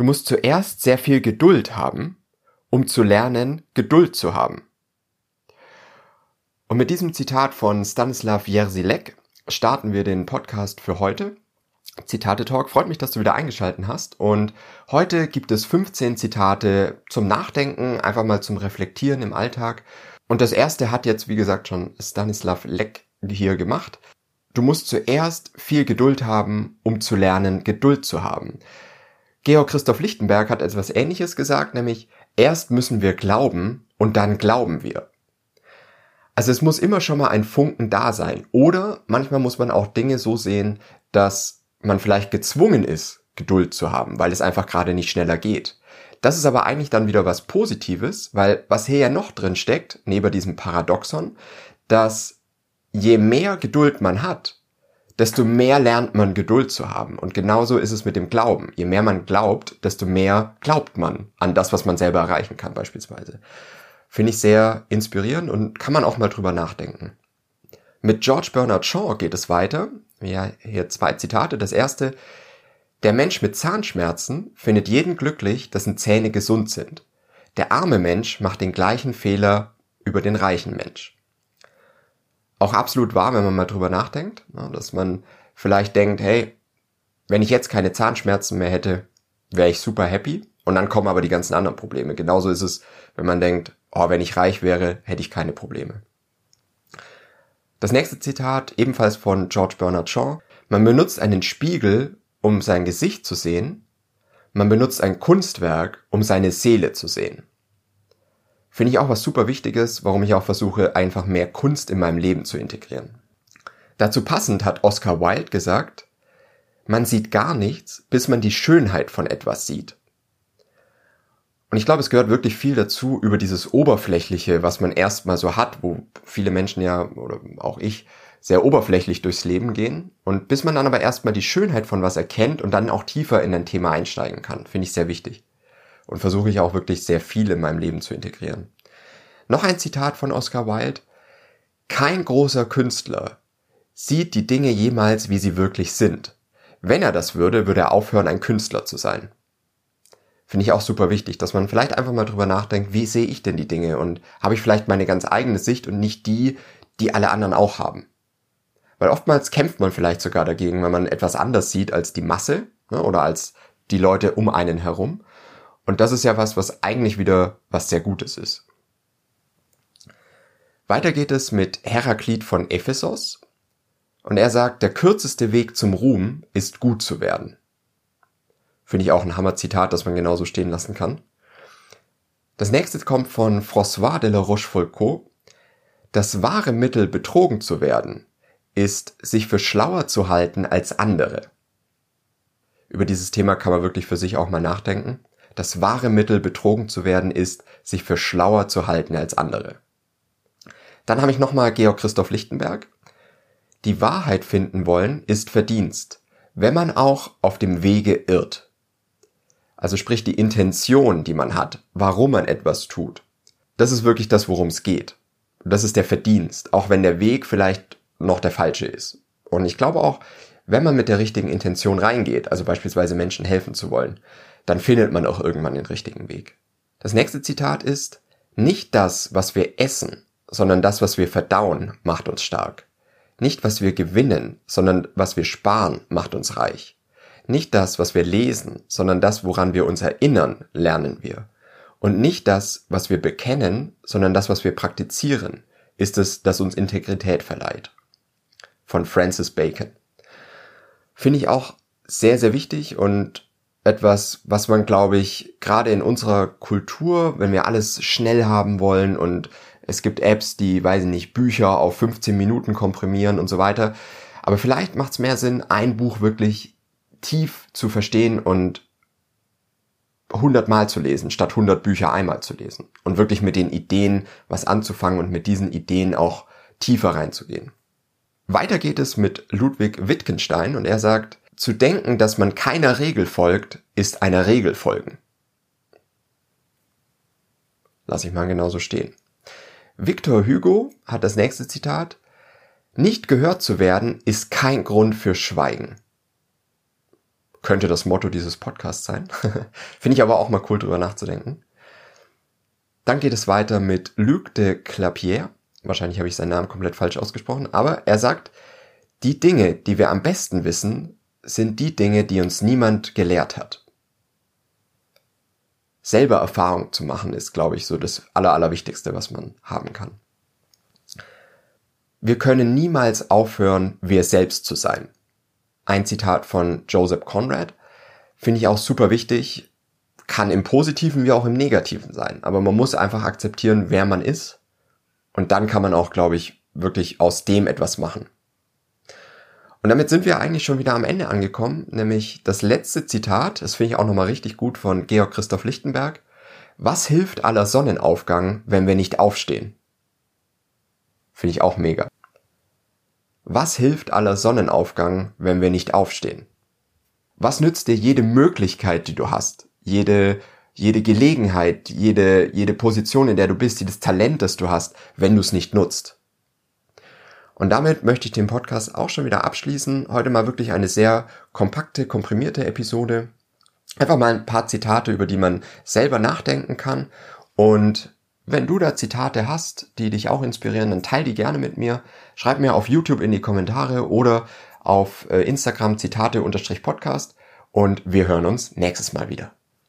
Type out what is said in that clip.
Du musst zuerst sehr viel Geduld haben, um zu lernen, Geduld zu haben. Und mit diesem Zitat von Stanislav Jerzilek starten wir den Podcast für heute. Zitate Talk. Freut mich, dass du wieder eingeschalten hast. Und heute gibt es 15 Zitate zum Nachdenken, einfach mal zum Reflektieren im Alltag. Und das erste hat jetzt, wie gesagt, schon Stanislav Leck hier gemacht. Du musst zuerst viel Geduld haben, um zu lernen, Geduld zu haben. Georg Christoph Lichtenberg hat etwas Ähnliches gesagt, nämlich erst müssen wir glauben und dann glauben wir. Also es muss immer schon mal ein Funken da sein. Oder manchmal muss man auch Dinge so sehen, dass man vielleicht gezwungen ist, Geduld zu haben, weil es einfach gerade nicht schneller geht. Das ist aber eigentlich dann wieder was Positives, weil was hier ja noch drin steckt, neben diesem Paradoxon, dass je mehr Geduld man hat, desto mehr lernt man Geduld zu haben. Und genauso ist es mit dem Glauben. Je mehr man glaubt, desto mehr glaubt man an das, was man selber erreichen kann beispielsweise. Finde ich sehr inspirierend und kann man auch mal drüber nachdenken. Mit George Bernard Shaw geht es weiter. Ja, hier zwei Zitate. Das erste. Der Mensch mit Zahnschmerzen findet jeden glücklich, dessen Zähne gesund sind. Der arme Mensch macht den gleichen Fehler über den reichen Mensch auch absolut wahr, wenn man mal drüber nachdenkt, ne, dass man vielleicht denkt, hey, wenn ich jetzt keine Zahnschmerzen mehr hätte, wäre ich super happy und dann kommen aber die ganzen anderen Probleme. Genauso ist es, wenn man denkt, oh, wenn ich reich wäre, hätte ich keine Probleme. Das nächste Zitat, ebenfalls von George Bernard Shaw. Man benutzt einen Spiegel, um sein Gesicht zu sehen. Man benutzt ein Kunstwerk, um seine Seele zu sehen. Finde ich auch was super Wichtiges, warum ich auch versuche, einfach mehr Kunst in meinem Leben zu integrieren. Dazu passend hat Oscar Wilde gesagt, man sieht gar nichts, bis man die Schönheit von etwas sieht. Und ich glaube, es gehört wirklich viel dazu über dieses Oberflächliche, was man erstmal so hat, wo viele Menschen ja, oder auch ich, sehr oberflächlich durchs Leben gehen. Und bis man dann aber erstmal die Schönheit von was erkennt und dann auch tiefer in ein Thema einsteigen kann, finde ich sehr wichtig und versuche ich auch wirklich sehr viel in meinem Leben zu integrieren. Noch ein Zitat von Oscar Wilde. Kein großer Künstler sieht die Dinge jemals, wie sie wirklich sind. Wenn er das würde, würde er aufhören, ein Künstler zu sein. Finde ich auch super wichtig, dass man vielleicht einfach mal drüber nachdenkt, wie sehe ich denn die Dinge und habe ich vielleicht meine ganz eigene Sicht und nicht die, die alle anderen auch haben. Weil oftmals kämpft man vielleicht sogar dagegen, wenn man etwas anders sieht als die Masse ne, oder als die Leute um einen herum. Und das ist ja was, was eigentlich wieder was sehr Gutes ist. Weiter geht es mit Heraklit von Ephesos. Und er sagt, der kürzeste Weg zum Ruhm ist gut zu werden. Finde ich auch ein Hammer-Zitat, das man genauso stehen lassen kann. Das nächste kommt von François de la Rochefoucauld. Das wahre Mittel, betrogen zu werden, ist, sich für schlauer zu halten als andere. Über dieses Thema kann man wirklich für sich auch mal nachdenken. Das wahre Mittel, betrogen zu werden, ist, sich für schlauer zu halten als andere. Dann habe ich nochmal Georg Christoph Lichtenberg. Die Wahrheit finden wollen ist Verdienst, wenn man auch auf dem Wege irrt. Also sprich die Intention, die man hat, warum man etwas tut. Das ist wirklich das, worum es geht. Das ist der Verdienst, auch wenn der Weg vielleicht noch der falsche ist. Und ich glaube auch, wenn man mit der richtigen Intention reingeht, also beispielsweise Menschen helfen zu wollen, dann findet man auch irgendwann den richtigen Weg. Das nächste Zitat ist, nicht das, was wir essen, sondern das, was wir verdauen, macht uns stark. Nicht was wir gewinnen, sondern was wir sparen, macht uns reich. Nicht das, was wir lesen, sondern das, woran wir uns erinnern, lernen wir. Und nicht das, was wir bekennen, sondern das, was wir praktizieren, ist es, das uns Integrität verleiht. Von Francis Bacon. Finde ich auch sehr, sehr wichtig und etwas, was man, glaube ich, gerade in unserer Kultur, wenn wir alles schnell haben wollen und es gibt Apps, die, weiß ich nicht, Bücher auf 15 Minuten komprimieren und so weiter. Aber vielleicht macht es mehr Sinn, ein Buch wirklich tief zu verstehen und 100 Mal zu lesen, statt 100 Bücher einmal zu lesen. Und wirklich mit den Ideen was anzufangen und mit diesen Ideen auch tiefer reinzugehen. Weiter geht es mit Ludwig Wittgenstein und er sagt, zu denken, dass man keiner Regel folgt, ist einer Regel folgen. Lass ich mal genauso stehen. Victor Hugo hat das nächste Zitat. Nicht gehört zu werden ist kein Grund für Schweigen. könnte das Motto dieses Podcasts sein. Finde ich aber auch mal cool drüber nachzudenken. Dann geht es weiter mit Luc de Clapier. Wahrscheinlich habe ich seinen Namen komplett falsch ausgesprochen, aber er sagt, die Dinge, die wir am besten wissen, sind die Dinge, die uns niemand gelehrt hat. Selber Erfahrung zu machen ist, glaube ich, so das Aller, Allerwichtigste, was man haben kann. Wir können niemals aufhören, wir selbst zu sein. Ein Zitat von Joseph Conrad finde ich auch super wichtig, kann im Positiven wie auch im Negativen sein. Aber man muss einfach akzeptieren, wer man ist. Und dann kann man auch, glaube ich, wirklich aus dem etwas machen. Und damit sind wir eigentlich schon wieder am Ende angekommen, nämlich das letzte Zitat, das finde ich auch nochmal richtig gut von Georg Christoph Lichtenberg. Was hilft aller Sonnenaufgang, wenn wir nicht aufstehen? Finde ich auch mega. Was hilft aller Sonnenaufgang, wenn wir nicht aufstehen? Was nützt dir jede Möglichkeit, die du hast? Jede, jede Gelegenheit, jede, jede Position, in der du bist, jedes Talent, das du hast, wenn du es nicht nutzt? Und damit möchte ich den Podcast auch schon wieder abschließen. Heute mal wirklich eine sehr kompakte, komprimierte Episode. Einfach mal ein paar Zitate, über die man selber nachdenken kann. Und wenn du da Zitate hast, die dich auch inspirieren, dann teil die gerne mit mir. Schreib mir auf YouTube in die Kommentare oder auf äh, Instagram Zitate-Podcast und wir hören uns nächstes Mal wieder.